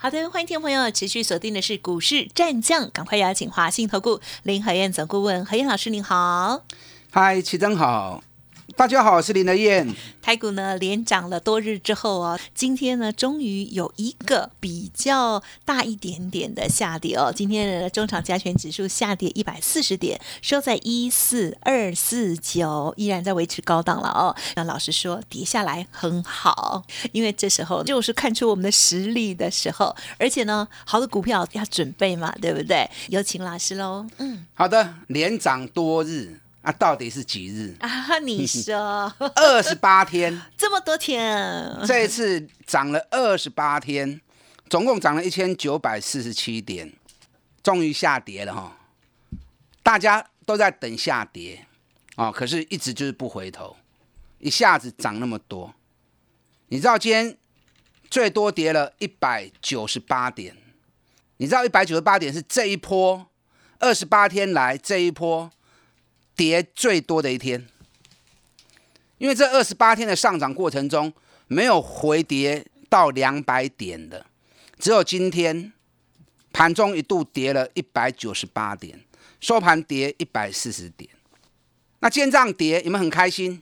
好的，欢迎听众朋友持续锁定的是股市战将，赶快邀请华信投顾林和燕总顾问何燕老师，您好。嗨，齐总好。大家好，我是林德燕。台股呢连涨了多日之后哦，今天呢终于有一个比较大一点点的下跌哦。今天的中场加权指数下跌一百四十点，收在一四二四九，依然在维持高档了哦。那老师说跌下来很好，因为这时候就是看出我们的实力的时候，而且呢好的股票要准备嘛，对不对？有请老师喽。嗯，好的，连涨多日。那到底是几日啊？你说 二十八天，这么多天，这一次涨了二十八天，总共涨了一千九百四十七点，终于下跌了哈。大家都在等下跌啊，可是一直就是不回头，一下子涨那么多。你知道今天最多跌了一百九十八点，你知道一百九十八点是这一波二十八天来这一波。跌最多的一天，因为这二十八天的上涨过程中没有回跌到两百点的，只有今天盘中一度跌了一百九十八点，收盘跌一百四十点。那今天这样跌，有没有很开心？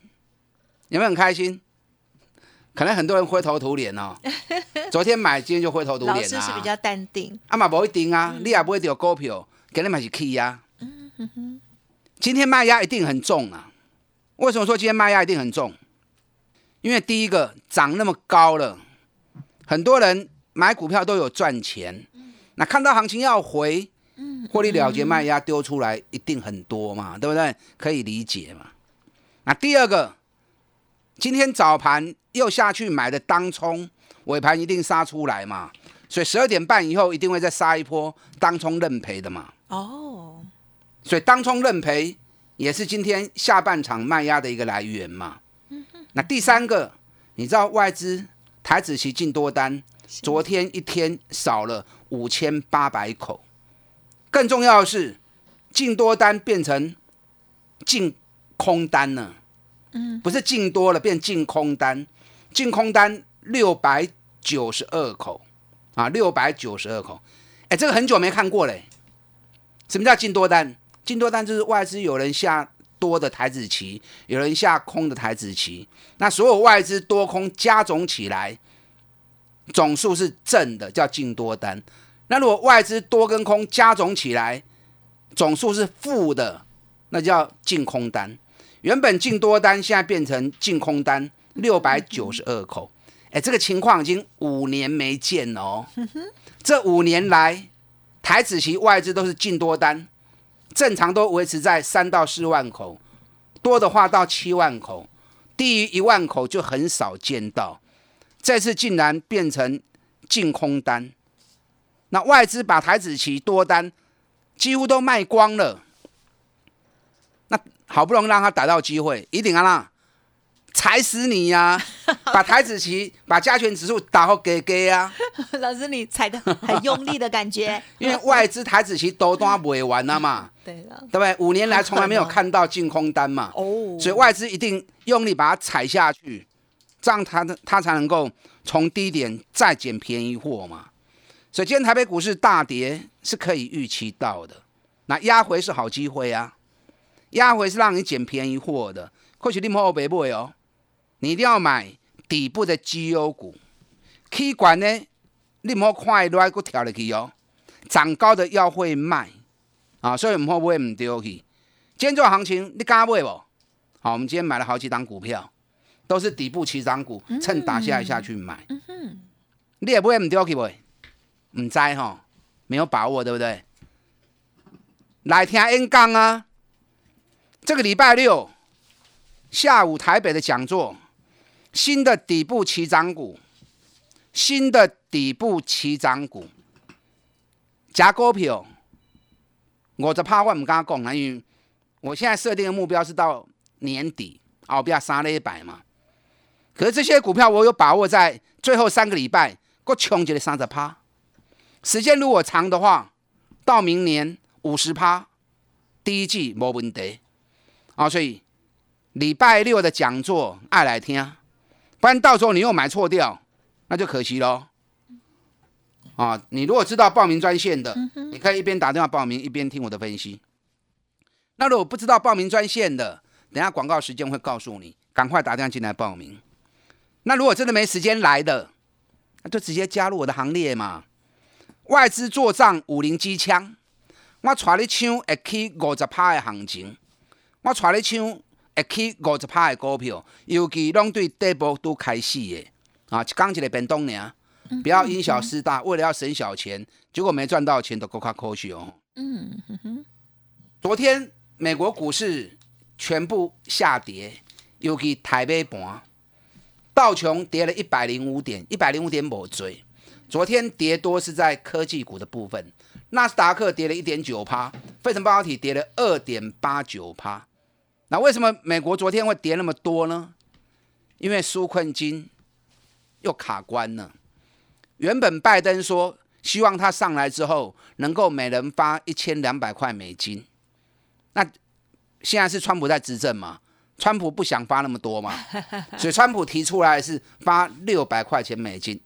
有没有很开心？可能很多人灰头土脸哦。昨天买，今天就灰头土脸啊。老师是比较淡定。啊嘛，不一定啊，你也不会掉股票，给你买是 key 呀。嗯哼哼。今天卖压一定很重啊！为什么说今天卖压一定很重？因为第一个涨那么高了，很多人买股票都有赚钱。那看到行情要回，获利了结卖压丢出来一定很多嘛，对不对？可以理解嘛。那第二个，今天早盘又下去买的当冲，尾盘一定杀出来嘛，所以十二点半以后一定会再杀一波当冲认赔的嘛。哦。所以当冲认赔也是今天下半场卖压的一个来源嘛。那第三个，你知道外资台子期进多单，昨天一天少了五千八百口。更重要的是，进多单变成进空单了。嗯，不是进多了变进空单，进空单六百九十二口啊，六百九十二口。哎，这个很久没看过嘞。什么叫进多单？进多单就是外资有人下多的台子棋，有人下空的台子棋，那所有外资多空加总起来，总数是正的，叫进多单。那如果外资多跟空加总起来，总数是负的，那叫进空单。原本进多单，现在变成净空单六百九十二口。哎，这个情况已经五年没见了哦。这五年来，台子期外资都是进多单。正常都维持在三到四万口，多的话到七万口，低于一万口就很少见到。这次竟然变成净空单，那外资把台子期多单几乎都卖光了，那好不容易让他逮到机会，一定啊啦。踩死你呀！把台子棋、把加权指数打好给给啊！老师，你踩的很用力的感觉。因为外资台子棋都单不会玩了嘛。对了，对不对？五年来从来没有看到净空单嘛。哦。所以外资一定用力把它踩下去，这样它它才能够从低点再捡便宜货嘛。所以今天台北股市大跌是可以预期到的。那压回是好机会啊，压回是让你捡便宜货的。或许你莫北买哦。你一定要买底部的绩优股，K 管呢，你唔好看落来个跳入去哦，涨高的要会卖啊，所以唔好买唔丢去。今天这个行情你敢买不？好，我们今天买了好几档股票，都是底部起涨股，趁打下来下去买。你也不会唔丢去不？唔知哈，没有把握对不对？来听演讲啊，这个礼拜六下午台北的讲座。新的底部起涨股，新的底部起涨股，假股票，我就怕我唔敢讲，因为我现在设定的目标是到年底，哦，不要杀了一百嘛。可是这些股票我有把握在最后三个礼拜，够冲一个三十趴。时间如果长的话，到明年五十趴，第一季没问题。啊，所以礼拜六的讲座爱来听，不然到时候你又买错掉，那就可惜喽。啊，你如果知道报名专线的，你可以一边打电话报名，一边听我的分析。那如果不知道报名专线的，等下广告时间会告诉你，赶快打电话进来报名。那如果真的没时间来的，那就直接加入我的行列嘛。外资做账五零机枪，我带你抢会去五十趴的行情，我带你抢会去五十趴的股票，尤其拢对底部都开始的啊，一讲一个变动呢，不要因小失大，为了要省小钱，结果没赚到钱都够卡可惜哦。嗯哼哼，昨天。美国股市全部下跌，尤其台北盘，道琼跌了一百零五点，一百零五点某追。昨天跌多是在科技股的部分，纳斯达克跌了一点九趴，费城半导体跌了二点八九趴。那为什么美国昨天会跌那么多呢？因为纾困金又卡关了。原本拜登说希望他上来之后能够每人发一千两百块美金。那现在是川普在执政嘛？川普不想发那么多嘛，所以川普提出来是发六百块钱美金，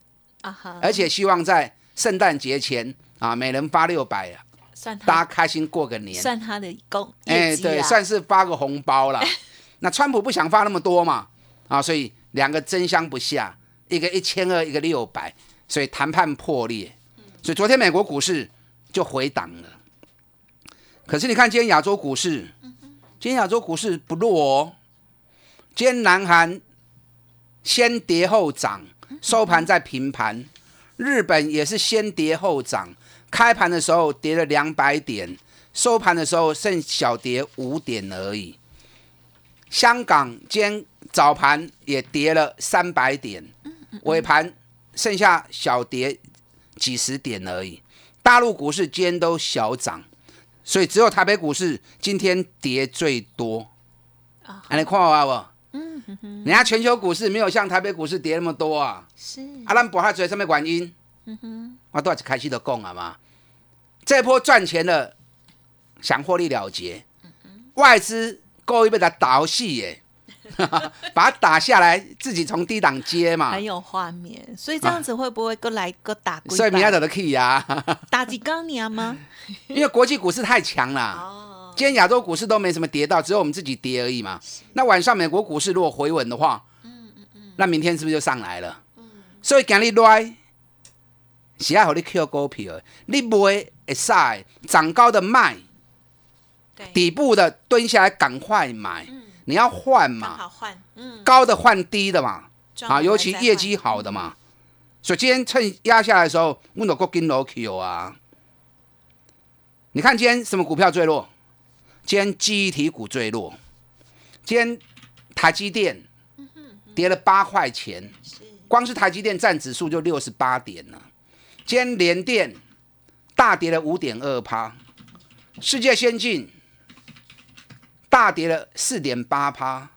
而且希望在圣诞节前啊，每人发六百啊，算大家开心过个年，算他的功，哎，对，算是发个红包了。那川普不想发那么多嘛，啊，所以两个争相不下，一个一千二，一个六百，所以谈判破裂，所以昨天美国股市就回档了。可是你看，今天亚洲股市，今天亚洲股市不弱哦。今天南韩先跌后涨，收盘在平盘；日本也是先跌后涨，开盘的时候跌了两百点，收盘的时候剩小跌五点而已。香港今天早盘也跌了三百点，尾盘剩下小跌几十点而已。大陆股市今天都小涨。所以只有台北股市今天跌最多啊！你看我不？嗯哼哼，人家全球股市没有像台北股市跌那么多啊。是。阿兰博哈嘴上面管因，嗯哼，我都是开始的讲啊嘛。这波赚钱的想获利了结，外资够一被他倒戏耶。把它打下来，自己从低档接嘛，很有画面。所以这样子会不会各来个打？所以明亚走的可以啊，打几缸你吗？因为国际股市太强了。哦，今天亚洲股市都没什么跌到，只有我们自己跌而已嘛。那晚上美国股市如果回稳的话，嗯嗯嗯，那明天是不是就上来了？嗯，所以今日来，是要和你 Q 股票，你买会晒涨高的卖，底部的蹲下来赶快买。你要换嘛？换，嗯，高的换低的嘛，啊，尤其业绩好的嘛。所以今天趁压下来的时候，问到国金楼 Q 啊。你看今天什么股票最弱？今天记忆体股最弱。今天台积电跌了八块钱，光是台积电占指数就六十八点了。今天联电大跌了五点二趴，世界先进。大跌了四点八趴，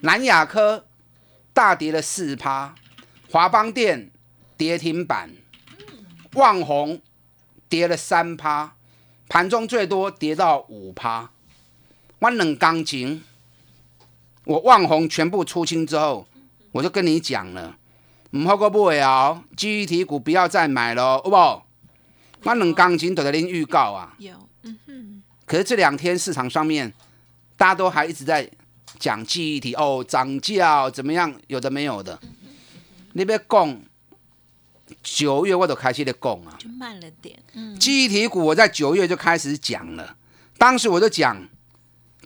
南亚科大跌了四趴，华邦电跌停板，旺宏跌了三趴，盘中最多跌到五趴。我冷钢琴，我旺宏全部出清之后，我就跟你讲了，唔好过不了，记忆体股不要再买了，好不？我两钢琴都在恁预告啊，有，嗯哼。可是这两天市场上面。大家都还一直在讲记忆体哦，涨价怎么样？有的没有的。你别讲，九月我都开始在讲啊，就慢了点。嗯，记忆体股我在九月就开始讲了，当时我就讲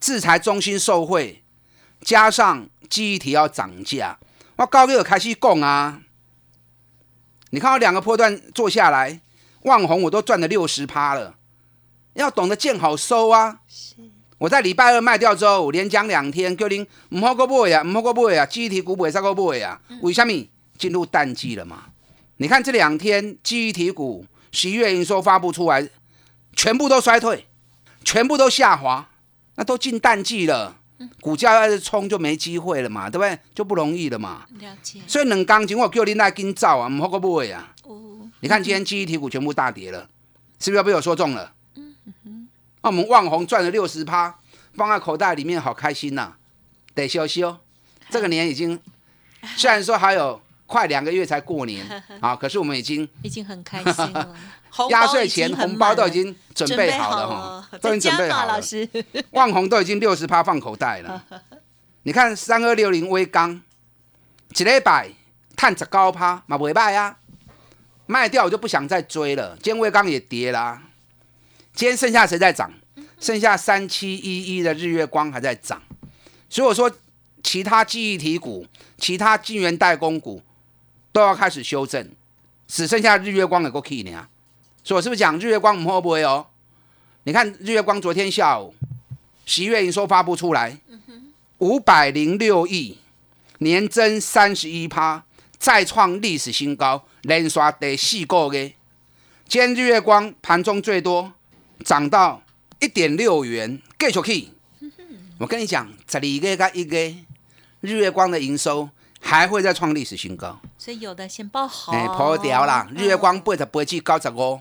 制裁中心受贿，加上记忆体要涨价，我高月开始讲啊。你看我两个波段做下来，万红我都赚了六十趴了，要懂得见好收啊。我在礼拜二卖掉之后，连讲两天，叫您唔好过买啊，唔好过买啊，记忆体股不会再过买啊。为什么？进入淡季了嘛？你看这两天记忆体股十一月营收发布出来，全部都衰退，全部都下滑。那都进淡季了，股价要是冲就没机会了嘛，对不对？就不容易了嘛。了解。所以两钢琴我叫你来跟造啊，唔好个不会啊。哦，你看今天记忆体股全部大跌了，是不是被我说中了？嗯哼。那我们万红赚了六十趴，放在口袋里面好开心呐、得休息哦。这个年已经 虽然说还有快两个月才过年 啊，可是我们已经已经很开心了。压岁钱红包都已经准准备好了了哈，都已经准备好了。万红 都已经六十趴放口袋了。你看三二六零微钢，一礼拜探十高趴嘛袂歹啊，卖掉我就不想再追了。今天微钢也跌啦、今天剩下谁在涨？剩下三七一一的日月光还在涨。所以我说，其他记忆体股、其他晶圆代工股都要开始修正，只剩下日月光有个 key 呢。所以我是不是讲日月光唔会不会哦？你看日月光昨天下午十月营收发布出来，五百零六亿，年增三十一趴，再创历史新高，连刷第四个月。今天日月光盘中最多涨到一点六元，继续去。我跟你讲，十二个加一个日月光的营收还会再创历史新高。所以有的先报好，哎，破掉啦！日月光嗯八十八至九十五，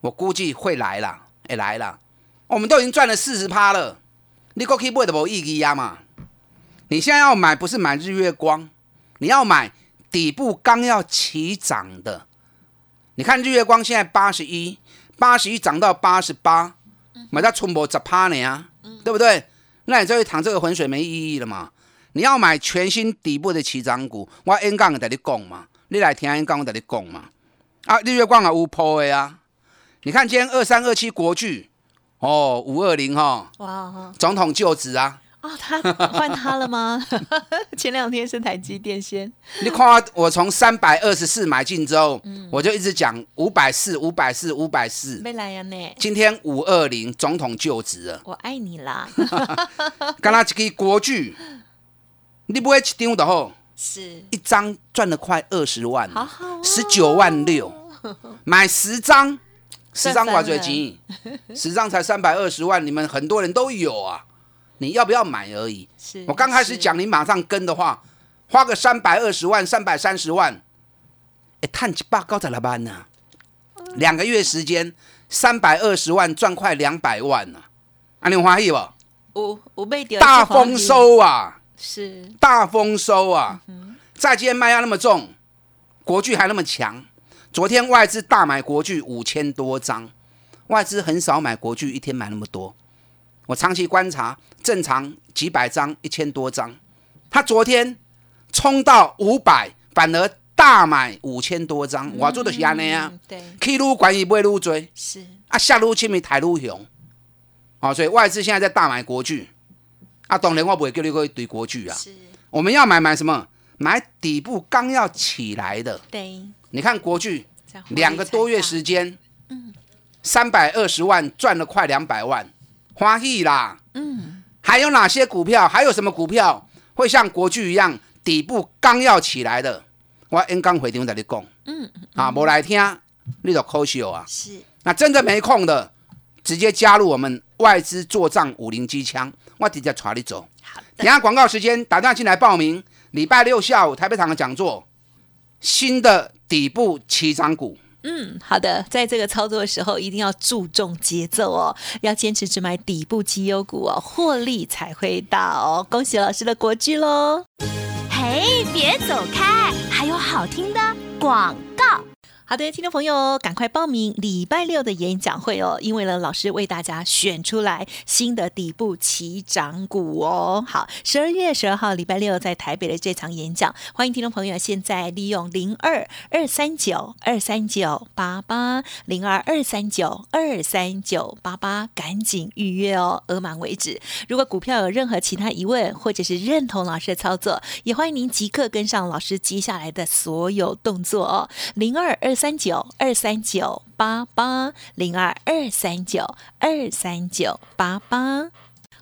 我估计会来啦，哎来啦。我们都已经赚了四十趴了，你过去买的无意义呀嘛。你现在要买不是买日月光，你要买底部刚要起涨的。你看日月光现在八十一，八十一涨到八十八，买到春博十趴呢啊，对不对？那你这一趟这个浑水没意义了嘛？你要买全新底部的起涨股，我 N 杠在你讲嘛，你来听 N 杠我在你讲嘛。啊，日月光啊，有破的啊。你看今天二三二七国巨，哦，五二零哈，哇哦，总统就职啊。哦他换他了吗？前两天是台积电先，你看我从三百二十四买进之后，我就一直讲五百四、五百四、五百四。没来呀呢，今天五二零总统就职了，我爱你啦，刚刚这个国巨，你买一张就好，是一张赚了快二十万，好好哦十九万六，买十张，十张赚翻我最钱，十张才三百二十万，你们很多人都有啊，你要不要买而已。是，我刚开始讲，你马上跟的话，花个三百二十万、三百三十万，哎，探几把高十六万呢？两个月时间，三百二十万赚快两百万呢、啊！你有欢喜不？我我被大丰收啊！是大丰收啊！在今天卖压那么重，国巨还那么强。昨天外资大买国巨五千多张，外资很少买国巨，一天买那么多。我长期观察，正常几百张、一千多张。他昨天冲到五百，反而大买五千多张，我做的是安尼啊嗯。对，去愈管伊买愈多，是啊下愈深咪抬愈雄。哦，所以外资现在在大买国巨，啊，当然我不会叫你去堆国巨啊。是，我们要买买什么？买底部刚要起来的。对，你看国巨在获利两个多月才时间，三百二十万赚了快两百万，花喜啦。嗯，还有哪些股票？还有什么股票会像国巨一样底部刚要起来的？我演讲会场在你讲，嗯，啊，无来听你就可惜啊。是那真的没空的，直接加入我们外资做账五零机枪，我直接传你走。好等下广告时间，打电话进来报名。礼拜六下午台北场的讲座，新的底部起涨股，嗯，好的，在这个操作的时候，一定要注重节奏哦，要坚持只买底部绩优股哦，获利才会大哦。恭喜老师的国剧喽！嘿，别走开，还有好听的广告。好的，听众朋友，赶快报名礼拜六的演讲会哦！因为呢，老师为大家选出来新的底部起涨股哦。好，十二月十二号礼拜六在台北的这场演讲，欢迎听众朋友现在利用零二二三九二三九八八零二二三九二三九八八赶紧预约哦，额满为止。如果股票有任何其他疑问，或者是认同老师的操作，也欢迎您即刻跟上老师接下来的所有动作哦。零二二三九二三九八八零二二三九二三九八八。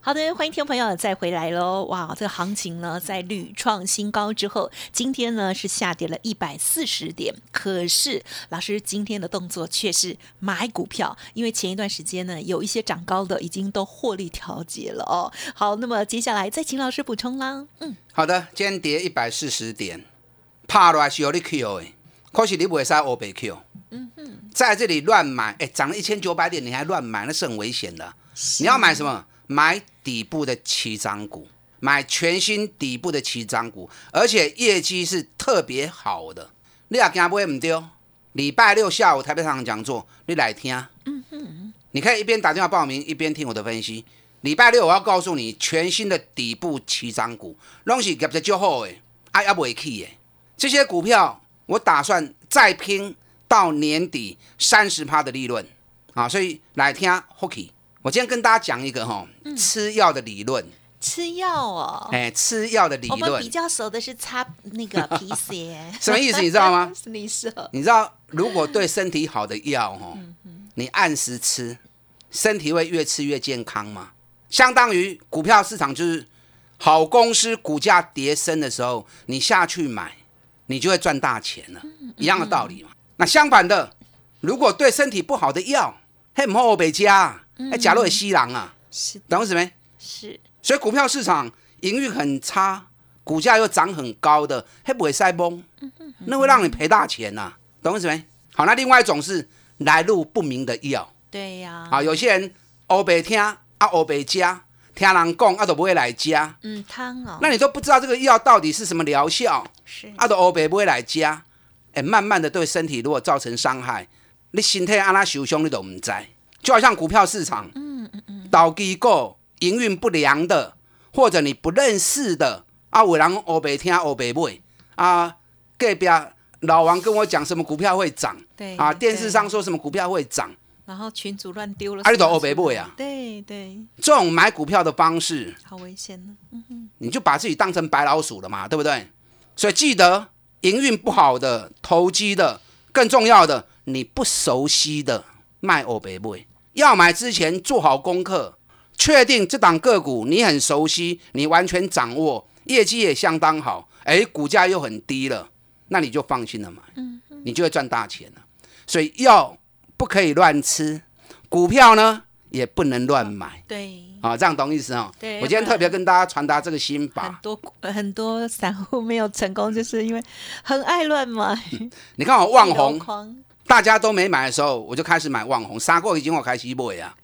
好的，欢迎听众朋友再回来喽！哇，这个行情呢，在屡创新高之后，今天呢是下跌了一百四十点。可是老师今天的动作却是买股票，因为前一段时间呢有一些涨高的已经都获利调节了哦。好，那么接下来再请老师补充啦。嗯，好的，今天跌一百四十点，怕来是有你 Q 的，可是你不会使欧北 Q。嗯哼，在这里乱买，哎，涨了一千九百点你还乱买，那是很危险的。你要买什么？买底部的起涨股，买全新底部的起涨股，而且业绩是特别好的。你也惊不会唔丢？礼拜六下午台北场讲座，你来听。嗯哼，你可以一边打电话报名，一边听我的分析。礼拜六我要告诉你，全新的底部起涨股，拢是业绩就好诶，啊也未起诶。这些股票我打算再拼到年底三十趴的利润啊，所以来听 Hockey。我今天跟大家讲一个哈，吃药的理论。吃药哦，哎，吃药的理论。我们比较熟的是擦那个 皮鞋。什么意思？你知道吗？你说。你知道，如果对身体好的药哈，你按时吃，身体会越吃越健康吗？相当于股票市场就是好公司股价跌升的时候，你下去买，你就会赚大钱了，一样的道理嘛。那相反的，如果对身体不好的药，嘿，唔好被加。哎，假如也西狼啊，是懂什么？是，所以股票市场营运很差，股价又涨很高的，嘿不会塞崩？那会让你赔大钱呐，懂什么？好，那另外一种是来路不明的药，对呀，啊，有些人欧北听啊，欧北加，听人讲啊，都不会来加，嗯，汤哦，那你都不知道这个药到底是什么疗效，是，啊，都欧北不会来加，哎，慢慢的对身体如果造成伤害，你身体安那受伤你都唔知。就好像股票市场，嗯嗯嗯，倒机构营运不良的，或者你不认识的啊，有人欧白听欧白买啊，隔壁老王跟我讲什么股票会涨，对啊，电视上说什么股票会涨，然后群主乱丢了，啊，你都欧白买啊，对对，这种买股票的方式好危险呢，嗯哼，你就把自己当成白老鼠了嘛，对不对？所以记得营运不好的、投机的，更重要的，你不熟悉的卖欧白买。要买之前做好功课，确定这档个股你很熟悉，你完全掌握，业绩也相当好，哎，股价又很低了，那你就放心了买，嗯，你就会赚大钱了。所以药不可以乱吃，股票呢也不能乱买，对，啊，这样懂意思哦？对，我今天特别跟大家传达这个心法。很多很多散户没有成功，就是因为很爱乱买。你看我旺红。大家都没买的时候，我就开始买旺红，杀过已经我开始买啊，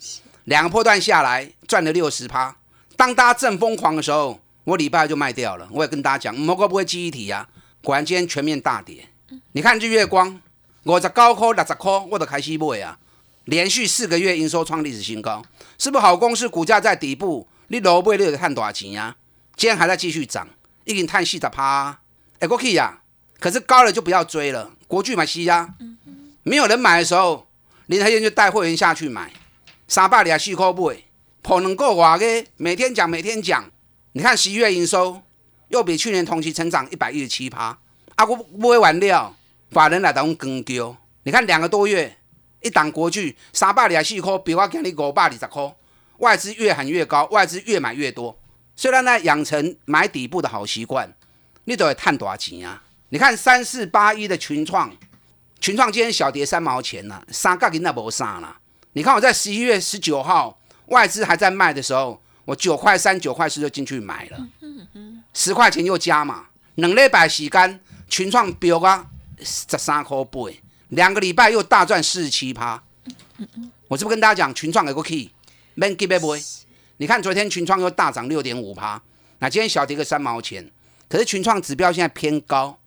两个破段下来赚了六十趴。当大家正疯狂的时候，我礼拜就卖掉了。我也跟大家讲，某个不会记忆体啊，果然今天全面大跌。你看日月光，五十高科六十块，我都开始买啊，连续四个月营收创历史新高，是不是好公司？股价在底部，你老买你就赚多少钱啊？今天还在继续涨，已经赚四十趴，哎，过去呀。可是高了就不要追了，国巨买西呀。没有人买的时候，林台燕就带会员下去买，三百二四块买，破能够话嘅，每天讲每天讲。你看十一月营收又比去年同期成长一百一十七趴，啊，我不会玩料，法人来当跟丢。你看两个多月，一档国巨三百二四块，比我今日五百二十块，外资越喊越高，外资越买越多。虽然呢，养成买底部的好习惯，你都会赚多少钱啊？你看三四八一的群创。群创今天小跌三毛钱了，三角银那无啥了。你看我在十一月十九号外资还在卖的时候，我九块三、九块四就进去买了，十块钱又加嘛。两礼拜时间，群创飙啊十三块八，两个礼拜又大赚四十七趴。我是不是跟大家讲群创有个 key，免急别买。你看昨天群创又大涨六点五趴，那今天小跌个三毛钱，可是群创指标现在偏高，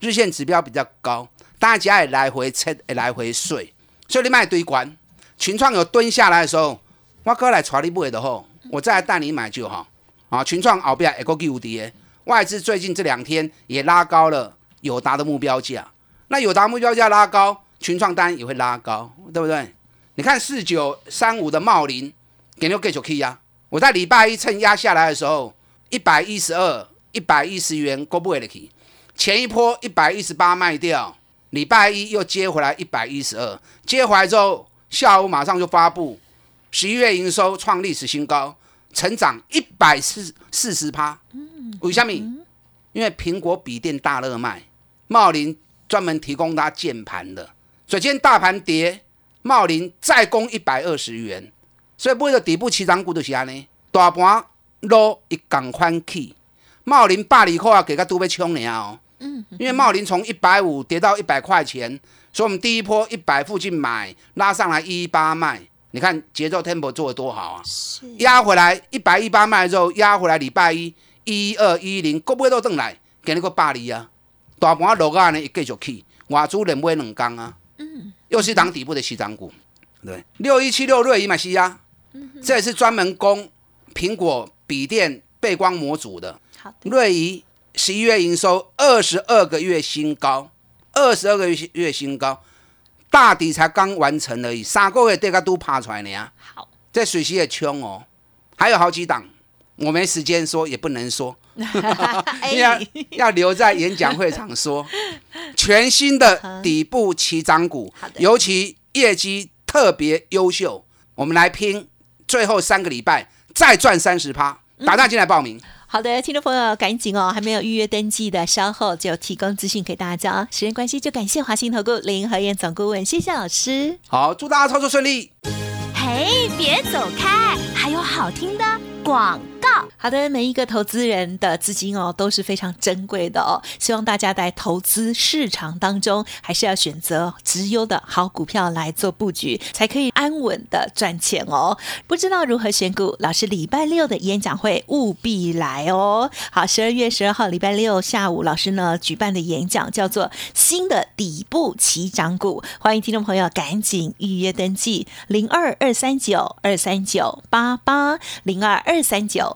日线指标比较高。大家也来回测，也来回睡，所以你卖堆关。群创有蹲下来的时候，我哥来传你买的吼，我再来带你买就好。啊，群创后边一个 Q D，外资最近这两天也拉高了友达的目标价。那友达目标价拉高，群创单也会拉高，对不对？你看四九三五的茂林，给你继续 K 呀。我在礼拜一趁压下来的时候，一百一十二、一百一十元，够不会的 K。前一波一百一十八卖掉。礼拜一又接回来一百一十二，接回来之后，下午马上就发布十一月营收创历史新高，成长一百四四十趴。为什么？因为苹果笔电大热卖，茂林专门提供它键盘的，所以今天大盘跌，茂林再攻一百二十元，所以不会有底部起涨股就是安尼，大盘落一港宽起，茂林百二块啊，给个都被冲了哦。嗯，因为茂林从一百五跌到一百块钱，所以我们第一波一百附近买，拉上来一一八卖。你看节奏 tempo 做的多好啊！压回来一百一八卖之后，压回来礼拜一一二一零，够不够都等来，给你个百二啊！大盘落啊呢，继续起，外资连买两缸啊！嗯，又是挡底部的西涨股，对，六一七六瑞仪嘛西啊，这也是专门供苹果笔电背光模组的。好的，瑞仪十一月营收二十二个月新高，二十二个月月新高。大底才刚完成而已，三个月这个都爬出来呢。好，这水溪也冲哦，还有好几档，我没时间说，也不能说，要要留在演讲会场说。全新的底部起涨股，尤其业绩特别优秀，我们来拼最后三个礼拜再赚三十趴，打电话进来报名。好的，听众朋友，赶紧哦！还没有预约登记的，稍后就提供资讯给大家。时间关系，就感谢华兴投顾林和燕总顾问，谢谢老师。好，祝大家操作顺利。嘿，别走开，还有好听的广。好的，每一个投资人的资金哦都是非常珍贵的哦，希望大家在投资市场当中还是要选择直优的好股票来做布局，才可以安稳的赚钱哦。不知道如何选股，老师礼拜六的演讲会务必来哦。好，十二月十二号礼拜六下午，老师呢举办的演讲叫做新的底部起涨股，欢迎听众朋友赶紧预约登记零二二三九二三九八八零二二三九